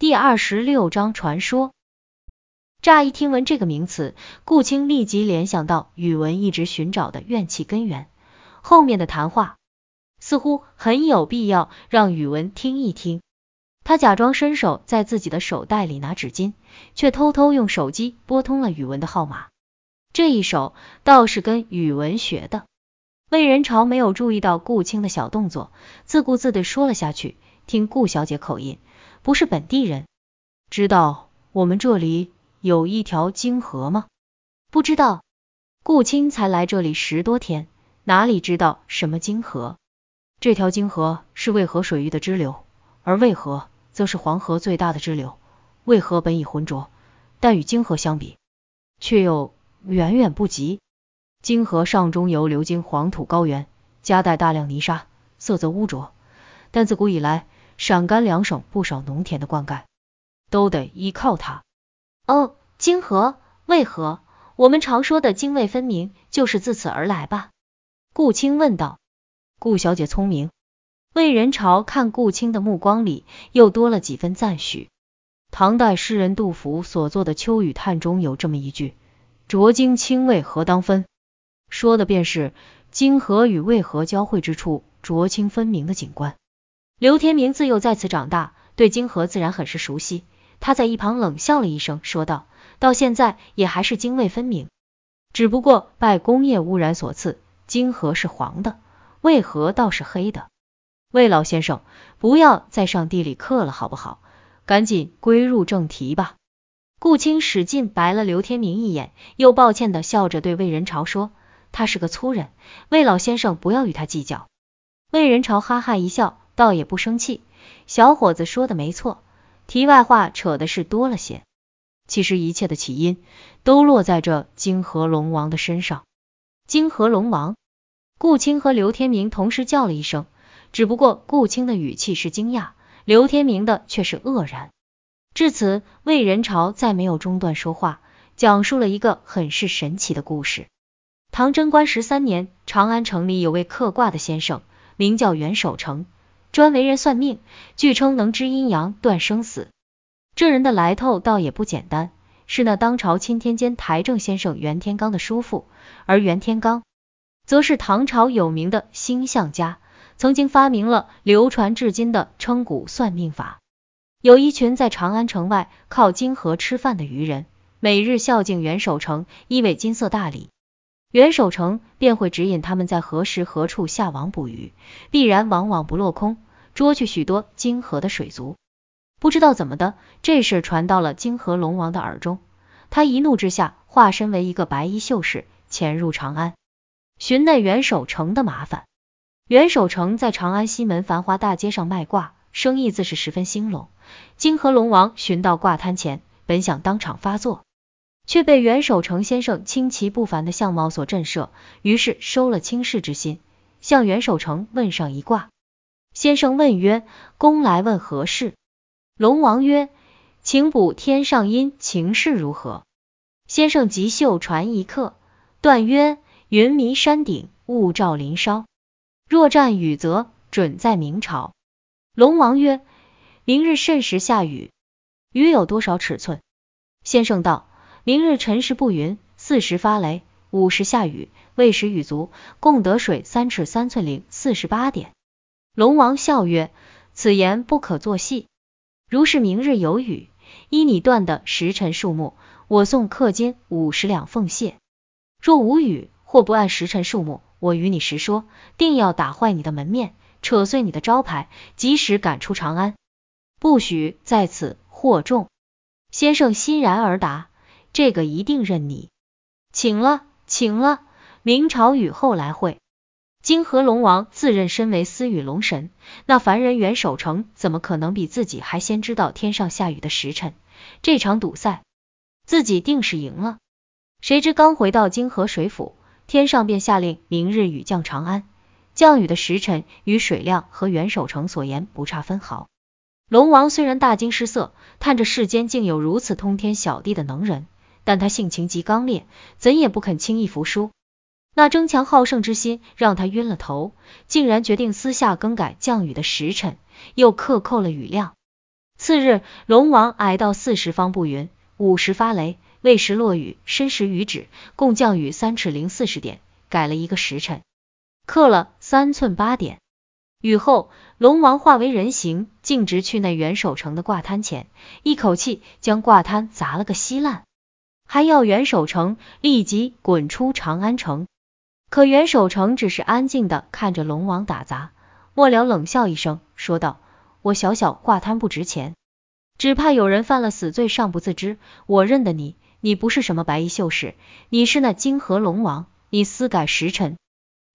第二十六章传说。乍一听闻这个名词，顾青立即联想到宇文一直寻找的怨气根源。后面的谈话似乎很有必要让宇文听一听。他假装伸手在自己的手袋里拿纸巾，却偷偷用手机拨通了宇文的号码。这一手倒是跟宇文学的。魏仁朝没有注意到顾青的小动作，自顾自的说了下去。听顾小姐口音，不是本地人。知道我们这里有一条泾河吗？不知道。顾青才来这里十多天，哪里知道什么泾河？这条泾河是渭河水域的支流，而渭河则是黄河最大的支流。渭河本已浑浊，但与泾河相比，却又远远不及。泾河上中游流经黄土高原，夹带大量泥沙，色泽污浊。但自古以来，陕甘两省不少农田的灌溉都得依靠它。哦，泾河、渭河，我们常说的泾渭分明，就是自此而来吧？顾青问道。顾小姐聪明。魏仁朝看顾青的目光里又多了几分赞许。唐代诗人杜甫所作的《秋雨叹》中有这么一句：“浊泾清渭何当分？”说的便是泾河与渭河交汇之处浊清分明的景观。刘天明自幼在此长大，对泾河自然很是熟悉。他在一旁冷笑了一声，说道：“到现在也还是泾渭分明，只不过拜工业污染所赐，泾河是黄的，渭河倒是黑的。”魏老先生，不要再上地理课了，好不好？赶紧归入正题吧。顾青使劲白了刘天明一眼，又抱歉的笑着对魏仁朝说。他是个粗人，魏老先生不要与他计较。魏仁朝哈哈一笑，倒也不生气。小伙子说的没错，题外话扯的是多了些。其实一切的起因都落在这泾河龙王的身上。泾河龙王，顾青和刘天明同时叫了一声，只不过顾青的语气是惊讶，刘天明的却是愕然。至此，魏仁朝再没有中断说话，讲述了一个很是神奇的故事。唐贞观十三年，长安城里有位刻卦的先生，名叫袁守诚，专为人算命，据称能知阴阳、断生死。这人的来头倒也不简单，是那当朝钦天监台正先生袁天罡的叔父，而袁天罡则是唐朝有名的星象家，曾经发明了流传至今的称骨算命法。有一群在长安城外靠泾河吃饭的渔人，每日孝敬袁守诚一尾金色大礼。袁守诚便会指引他们在何时何处下网捕鱼，必然往往不落空，捉去许多泾河的水族。不知道怎么的，这事传到了泾河龙王的耳中，他一怒之下化身为一个白衣秀士，潜入长安，寻那袁守诚的麻烦。袁守诚在长安西门繁华大街上卖卦，生意自是十分兴隆。泾河龙王寻到卦摊前，本想当场发作。却被袁守诚先生清奇不凡的相貌所震慑，于是收了轻视之心，向袁守诚问上一卦。先生问曰：“公来问何事？”龙王曰：“请卜天上阴晴势如何？”先生即袖传一刻，断曰：“云迷山顶，雾罩林梢。若战雨则准在明朝。”龙王曰：“明日甚时下雨？雨有多少尺寸？”先生道。明日辰时不云，巳时发雷，午时下雨，未时雨足，共得水三尺三寸零四十八点。龙王笑曰：“此言不可作戏。如是明日有雨，依你断的时辰数目，我送氪金五十两奉谢；若无雨，或不按时辰数目，我与你实说，定要打坏你的门面，扯碎你的招牌，及时赶出长安，不许在此惑众。”先生欣然而答。这个一定认你，请了，请了。明朝雨后来会。泾河龙王自认身为司雨龙神，那凡人袁守诚怎么可能比自己还先知道天上下雨的时辰？这场赌赛，自己定是赢了。谁知刚回到泾河水府，天上便下令明日雨降长安，降雨的时辰与水量和袁守诚所言不差分毫。龙王虽然大惊失色，叹着世间竟有如此通天晓地的能人。但他性情极刚烈，怎也不肯轻易服输。那争强好胜之心让他晕了头，竟然决定私下更改降雨的时辰，又克扣了雨量。次日，龙王挨到四时方不云，五时发雷，未时落雨，申时雨止，共降雨三尺零四十点，改了一个时辰，刻了三寸八点。雨后，龙王化为人形，径直去那元首城的挂摊前，一口气将挂摊砸了个稀烂，还要袁守城立即滚出长安城。可袁守诚只是安静的看着龙王打砸，末了冷笑一声，说道：“我小小挂摊不值钱，只怕有人犯了死罪尚不自知。我认得你，你不是什么白衣秀士，你是那泾河龙王。你私改时辰，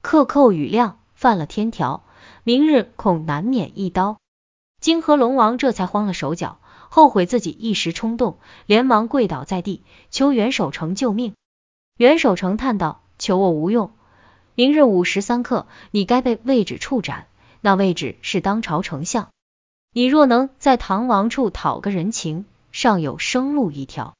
克扣雨量，犯了天条，明日恐难免一刀。”泾河龙王这才慌了手脚，后悔自己一时冲动，连忙跪倒在地，求袁守诚救命。袁守诚叹道：“求我无用。”明日午时三刻，你该被位置处斩。那位置是当朝丞相，你若能在唐王处讨个人情，尚有生路一条。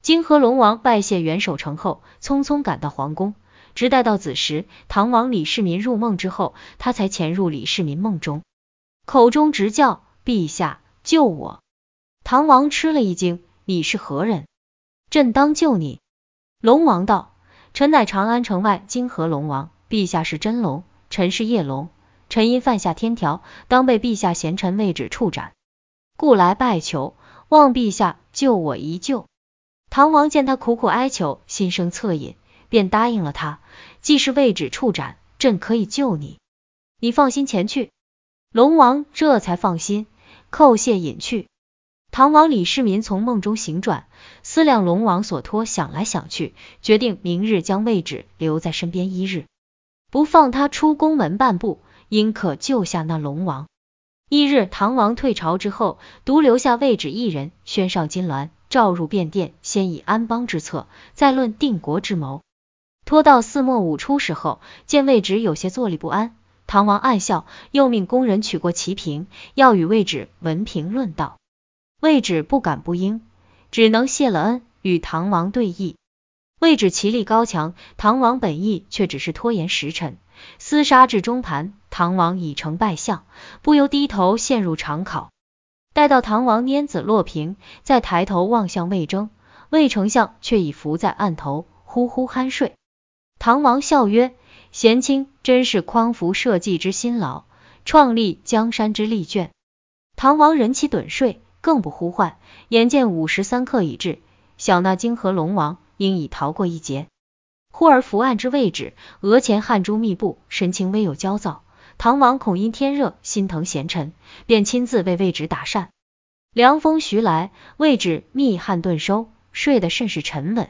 泾河龙王拜谢袁守成后，匆匆赶到皇宫，直待到子时，唐王李世民入梦之后，他才潜入李世民梦中，口中直叫陛下救我。唐王吃了一惊，你是何人？朕当救你。龙王道，臣乃长安城外金河龙王。陛下是真龙，臣是夜龙，臣因犯下天条，当被陛下贤臣位置处斩，故来拜求，望陛下救我一救。唐王见他苦苦哀求，心生恻隐，便答应了他。既是位置处斩，朕可以救你，你放心前去。龙王这才放心，叩谢隐去。唐王李世民从梦中醒转，思量龙王所托，想来想去，决定明日将位置留在身边一日。不放他出宫门半步，应可救下那龙王。翌日，唐王退朝之后，独留下位置一人，宣上金銮，召入便殿，先以安邦之策，再论定国之谋。拖到四末五初时候，见位置有些坐立不安，唐王暗笑，又命工人取过齐平，要与位置文评论道。位置不敢不应，只能谢了恩，与唐王对议。位置棋力高强，唐王本意却只是拖延时辰，厮杀至中盘，唐王已成败相，不由低头陷入长考。待到唐王拈子落屏，再抬头望向魏征，魏丞相却已伏在案头，呼呼酣睡。唐王笑曰：“贤卿真是匡扶社稷之辛劳，创立江山之力卷。”唐王人气盹睡，更不呼唤。眼见午时三刻已至，小那泾河龙王。应已逃过一劫。忽而伏案之位置，额前汗珠密布，神情微有焦躁。唐王恐因天热，心疼贤臣，便亲自为位置打扇。凉风徐来，位置密汗顿收，睡得甚是沉稳。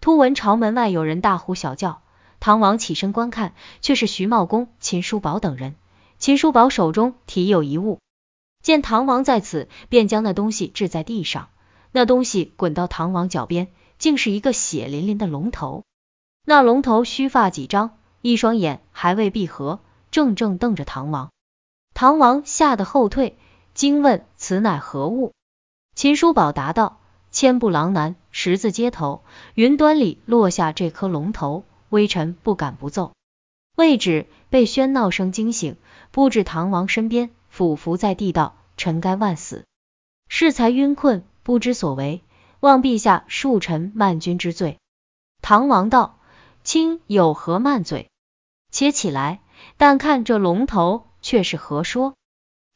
突闻朝门外有人大呼小叫，唐王起身观看，却是徐茂公、秦叔宝等人。秦叔宝手中提有一物，见唐王在此，便将那东西掷在地上，那东西滚到唐王脚边。竟是一个血淋淋的龙头，那龙头须发几张，一双眼还未闭合，正正瞪着唐王。唐王吓得后退，惊问此乃何物？秦叔宝答道：千步狼男，十字街头，云端里落下这颗龙头，微臣不敢不奏。位置被喧闹声惊醒，步至唐王身边，俯伏在地道：臣该万死，适才晕困，不知所为。望陛下恕臣慢君之罪。唐王道：卿有何慢罪？且起来。但看这龙头，却是何说？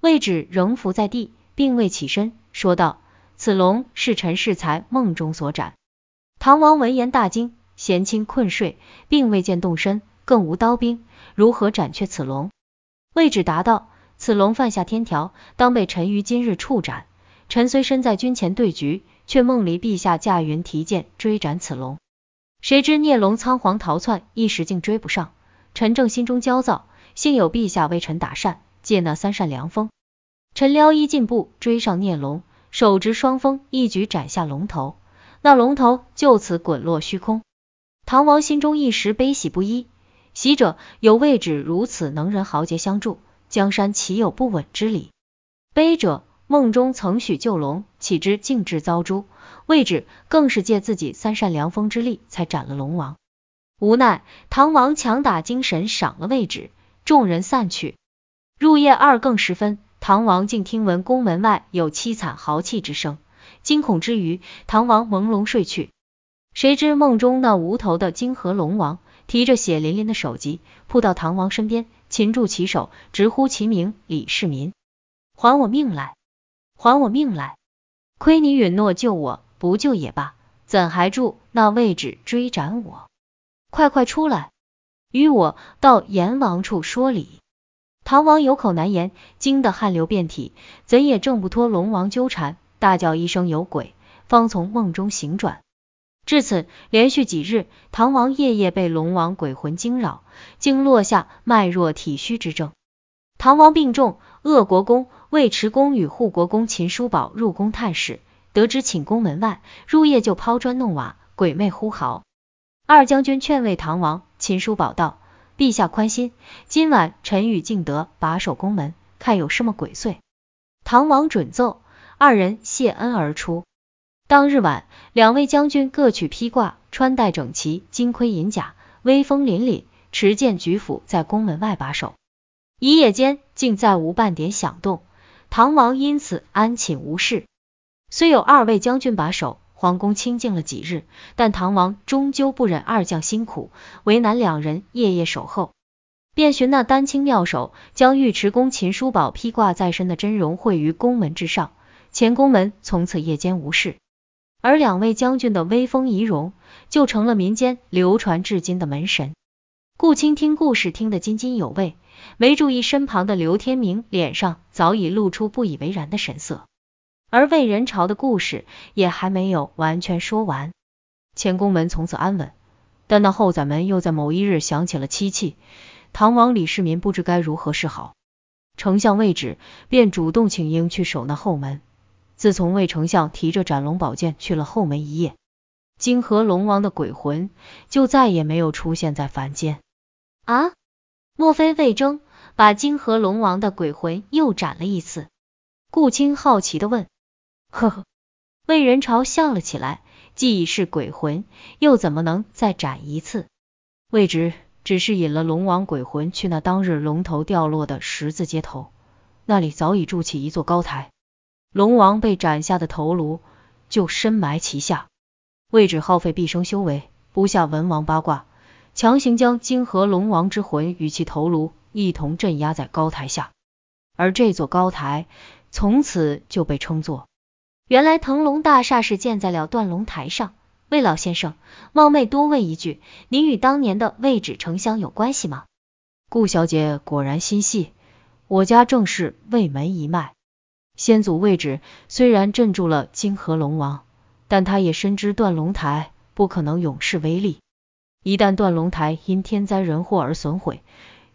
位置仍伏在地，并未起身，说道：此龙是臣适才梦中所斩。唐王闻言大惊，贤卿困睡，并未见动身，更无刀兵，如何斩却此龙？位置答道：此龙犯下天条，当被臣于今日处斩。臣虽身在军前对局。却梦离陛下驾云提剑追斩此龙，谁知孽龙仓皇逃窜，一时竟追不上。臣正心中焦躁，幸有陛下为臣打扇，借那三扇凉风。臣撩衣进步，追上孽龙，手执双锋，一举斩下龙头。那龙头就此滚落虚空。唐王心中一时悲喜不一。喜者有位置如此能人豪杰相助，江山岂有不稳之理？悲者。梦中曾许救龙，岂知竟至遭诛。位置更是借自己三扇凉风之力，才斩了龙王。无奈唐王强打精神，赏了位置，众人散去。入夜二更时分，唐王竟听闻宫门外有凄惨豪气之声，惊恐之余，唐王朦胧睡去。谁知梦中那无头的金河龙王提着血淋淋的首级，扑到唐王身边，擒住其手，直呼其名李世民，还我命来！还我命来！亏你允诺救我，不救也罢，怎还助那位置追斩我？快快出来，与我到阎王处说理！唐王有口难言，惊得汗流遍体，怎也挣不脱龙王纠缠，大叫一声有鬼，方从梦中醒转。至此，连续几日，唐王夜夜被龙王鬼魂惊扰，竟落下脉弱体虚之症。唐王病重，鄂国公、尉迟恭与护国公秦叔宝入宫探视，得知寝宫门外入夜就抛砖弄瓦，鬼魅呼号。二将军劝慰唐王，秦叔宝道：“陛下宽心，今晚臣与敬德把守宫门，看有什么鬼祟。”唐王准奏，二人谢恩而出。当日晚，两位将军各取披挂，穿戴整齐，金盔银甲，威风凛凛，持剑举斧在宫门外把守。一夜间竟再无半点响动，唐王因此安寝无事。虽有二位将军把守，皇宫清静了几日，但唐王终究不忍二将辛苦，为难两人夜夜守候，便寻那丹青妙手，将尉迟恭秦叔宝披挂在身的真容绘于宫门之上，前宫门从此夜间无事。而两位将军的威风仪容，就成了民间流传至今的门神。顾青听故事听得津津有味，没注意身旁的刘天明脸上早已露出不以为然的神色。而魏仁朝的故事也还没有完全说完。前宫门从此安稳，但那后宰门又在某一日响起了凄气，唐王李世民不知该如何是好。丞相魏止便主动请缨去守那后门。自从魏丞相提着斩龙宝剑去了后门一夜，金河龙王的鬼魂就再也没有出现在凡间。啊，莫非魏征把金河龙王的鬼魂又斩了一次？顾青好奇的问。呵呵，魏仁朝笑了起来，既已是鬼魂，又怎么能再斩一次？魏直只是引了龙王鬼魂去那当日龙头掉落的十字街头，那里早已筑起一座高台。龙王被斩下的头颅就深埋其下，魏止耗费毕生修为，布下文王八卦，强行将金河龙王之魂与其头颅一同镇压在高台下，而这座高台从此就被称作。原来腾龙大厦是建在了断龙台上。魏老先生，冒昧多问一句，您与当年的魏止丞相有关系吗？顾小姐果然心细，我家正是魏门一脉。先祖位置虽然镇住了金河龙王，但他也深知断龙台不可能永世威力。一旦断龙台因天灾人祸而损毁，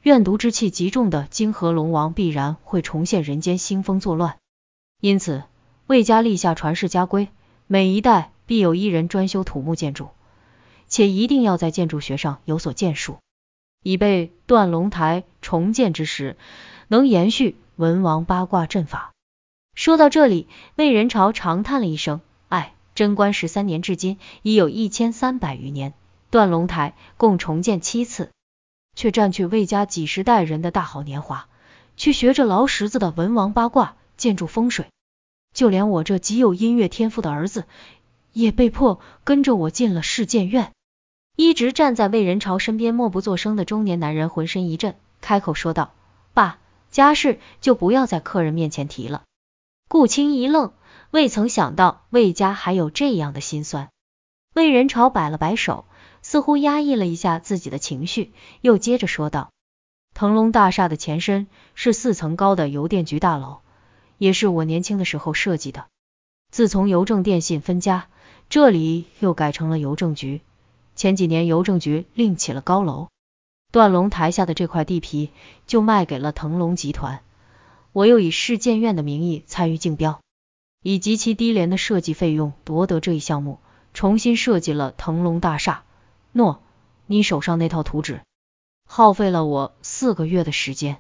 怨毒之气极重的金河龙王必然会重现人间，兴风作乱。因此，魏家立下传世家规，每一代必有一人专修土木建筑，且一定要在建筑学上有所建树，以备断龙台重建之时能延续文王八卦阵法。说到这里，魏仁朝长叹了一声：“唉，贞观十三年至今已有一千三百余年，断龙台共重建七次，却占去魏家几十代人的大好年华，去学着劳什子的文王八卦、建筑风水。就连我这极有音乐天赋的儿子，也被迫跟着我进了世建院。”一直站在魏仁朝身边默不作声的中年男人浑身一震，开口说道：“爸，家事就不要在客人面前提了。”顾青一愣，未曾想到魏家还有这样的心酸。魏仁朝摆了摆手，似乎压抑了一下自己的情绪，又接着说道：“腾龙大厦的前身是四层高的邮电局大楼，也是我年轻的时候设计的。自从邮政电信分家，这里又改成了邮政局。前几年邮政局另起了高楼，断龙台下的这块地皮就卖给了腾龙集团。”我又以市建院的名义参与竞标，以极其低廉的设计费用夺得这一项目，重新设计了腾龙大厦。诺，你手上那套图纸耗费了我四个月的时间。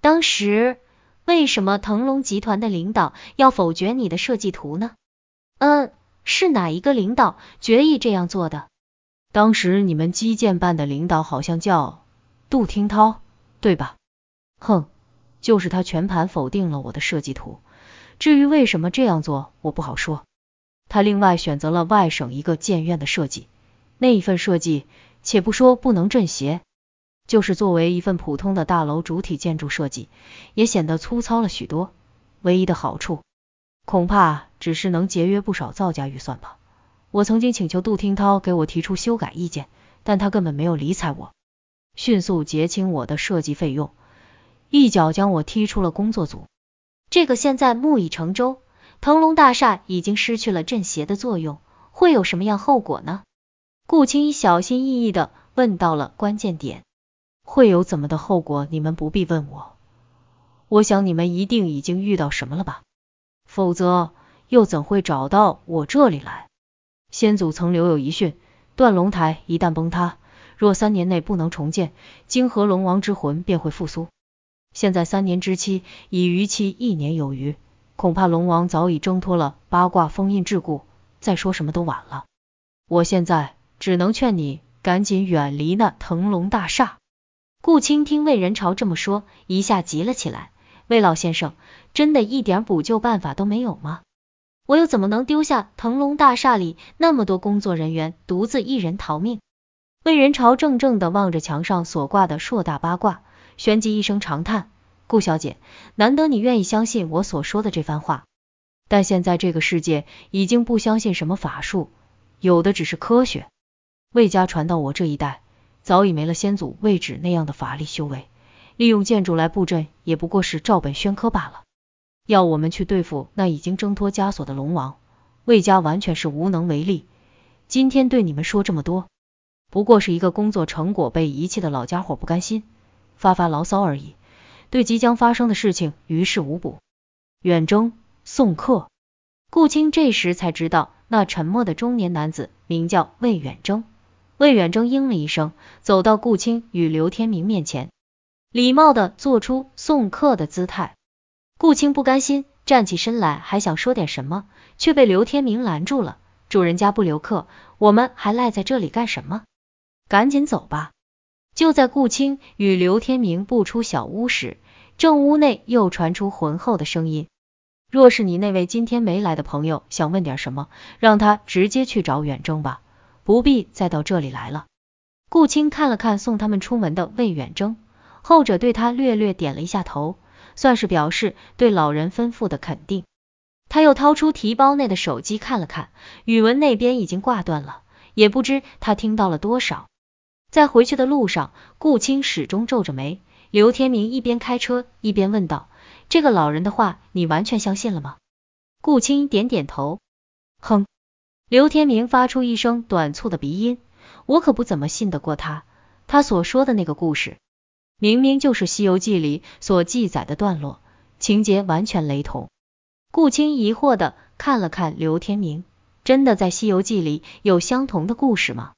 当时为什么腾龙集团的领导要否决你的设计图呢？嗯，是哪一个领导决议这样做的？当时你们基建办的领导好像叫杜听涛，对吧？哼。就是他全盘否定了我的设计图。至于为什么这样做，我不好说。他另外选择了外省一个建院的设计，那一份设计，且不说不能镇邪，就是作为一份普通的大楼主体建筑设计，也显得粗糙了许多。唯一的好处，恐怕只是能节约不少造价预算吧。我曾经请求杜听涛给我提出修改意见，但他根本没有理睬我，迅速结清我的设计费用，一脚将我踢出了工作组。这个现在木已成舟，腾龙大厦已经失去了镇邪的作用，会有什么样后果呢？顾青衣小心翼翼的问到了关键点。会有怎么的后果？你们不必问我。我想你们一定已经遇到什么了吧？否则又怎会找到我这里来？先祖曾留有遗训，断龙台一旦崩塌，若三年内不能重建，泾河龙王之魂便会复苏。现在三年之期已逾期一年有余，恐怕龙王早已挣脱了八卦封印桎梏，再说什么都晚了。我现在只能劝你赶紧远离那腾龙大厦。顾青听魏仁朝这么说，一下急了起来。魏老先生，真的一点补救办法都没有吗？我又怎么能丢下腾龙大厦里那么多工作人员，独自一人逃命？魏仁朝怔怔的望着墙上所挂的硕大八卦。旋即一声长叹：“顾小姐，难得你愿意相信我所说的这番话，但现在这个世界已经不相信什么法术，有的只是科学。魏家传到我这一代，早已没了先祖魏止那样的法力修为，利用建筑来布阵，也不过是照本宣科罢了。要我们去对付那已经挣脱枷锁的龙王，魏家完全是无能为力。今天对你们说这么多，不过是一个工作成果被遗弃的老家伙不甘心。”发发牢骚而已，对即将发生的事情于事无补。远征送客，顾青这时才知道，那沉默的中年男子名叫魏远征。魏远征应了一声，走到顾青与刘天明面前，礼貌的做出送客的姿态。顾青不甘心，站起身来，还想说点什么，却被刘天明拦住了。主人家不留客，我们还赖在这里干什么？赶紧走吧。就在顾青与刘天明步出小屋时，正屋内又传出浑厚的声音：“若是你那位今天没来的朋友想问点什么，让他直接去找远征吧，不必再到这里来了。”顾青看了看送他们出门的魏远征，后者对他略略点了一下头，算是表示对老人吩咐的肯定。他又掏出提包内的手机看了看，宇文那边已经挂断了，也不知他听到了多少。在回去的路上，顾青始终皱着眉。刘天明一边开车一边问道：“这个老人的话，你完全相信了吗？”顾青点点头。哼。刘天明发出一声短促的鼻音：“我可不怎么信得过他。他所说的那个故事，明明就是《西游记》里所记载的段落，情节完全雷同。”顾青疑惑的看了看刘天明：“真的在《西游记》里有相同的故事吗？”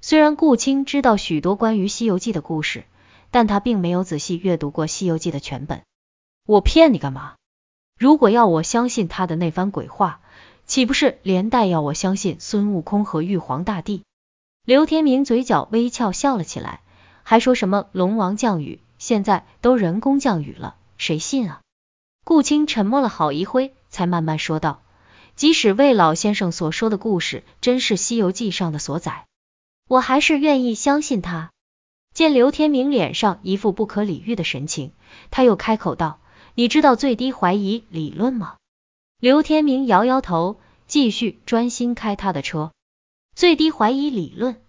虽然顾青知道许多关于《西游记》的故事，但他并没有仔细阅读过《西游记》的全本。我骗你干嘛？如果要我相信他的那番鬼话，岂不是连带要我相信孙悟空和玉皇大帝？刘天明嘴角微翘，笑了起来，还说什么龙王降雨，现在都人工降雨了，谁信啊？顾青沉默了好一会，才慢慢说道：“即使魏老先生所说的故事真是《西游记》上的所载。”我还是愿意相信他。见刘天明脸上一副不可理喻的神情，他又开口道：“你知道最低怀疑理论吗？”刘天明摇摇头，继续专心开他的车。最低怀疑理论，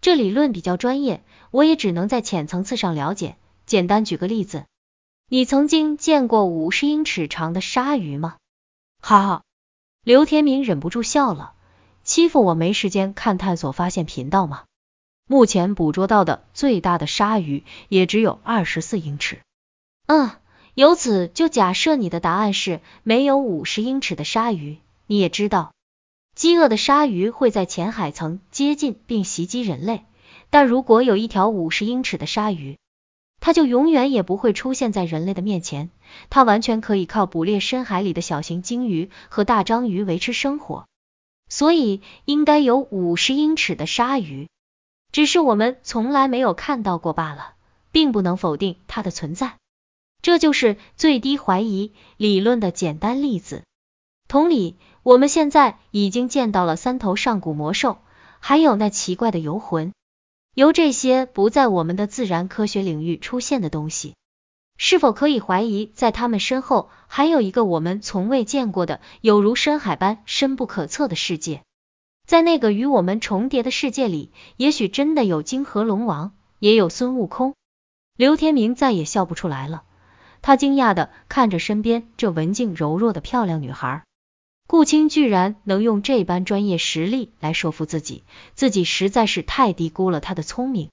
这理论比较专业，我也只能在浅层次上了解。简单举个例子，你曾经见过五十英尺长的鲨鱼吗？哈哈，刘天明忍不住笑了。欺负我没时间看探索发现频道吗？目前捕捉到的最大的鲨鱼也只有二十四英尺。嗯，由此就假设你的答案是没有五十英尺的鲨鱼。你也知道，饥饿的鲨鱼会在浅海层接近并袭击人类，但如果有一条五十英尺的鲨鱼，它就永远也不会出现在人类的面前。它完全可以靠捕猎深海里的小型鲸鱼和大章鱼维持生活。所以应该有五十英尺的鲨鱼，只是我们从来没有看到过罢了，并不能否定它的存在。这就是最低怀疑理论的简单例子。同理，我们现在已经见到了三头上古魔兽，还有那奇怪的游魂，由这些不在我们的自然科学领域出现的东西，是否可以怀疑，在他们身后还有一个我们从未见过的，有如深海般深不可测的世界？在那个与我们重叠的世界里，也许真的有金河龙王，也有孙悟空。刘天明再也笑不出来了。他惊讶的看着身边这文静柔弱的漂亮女孩，顾青居然能用这般专业实力来说服自己，自己实在是太低估了他的聪明。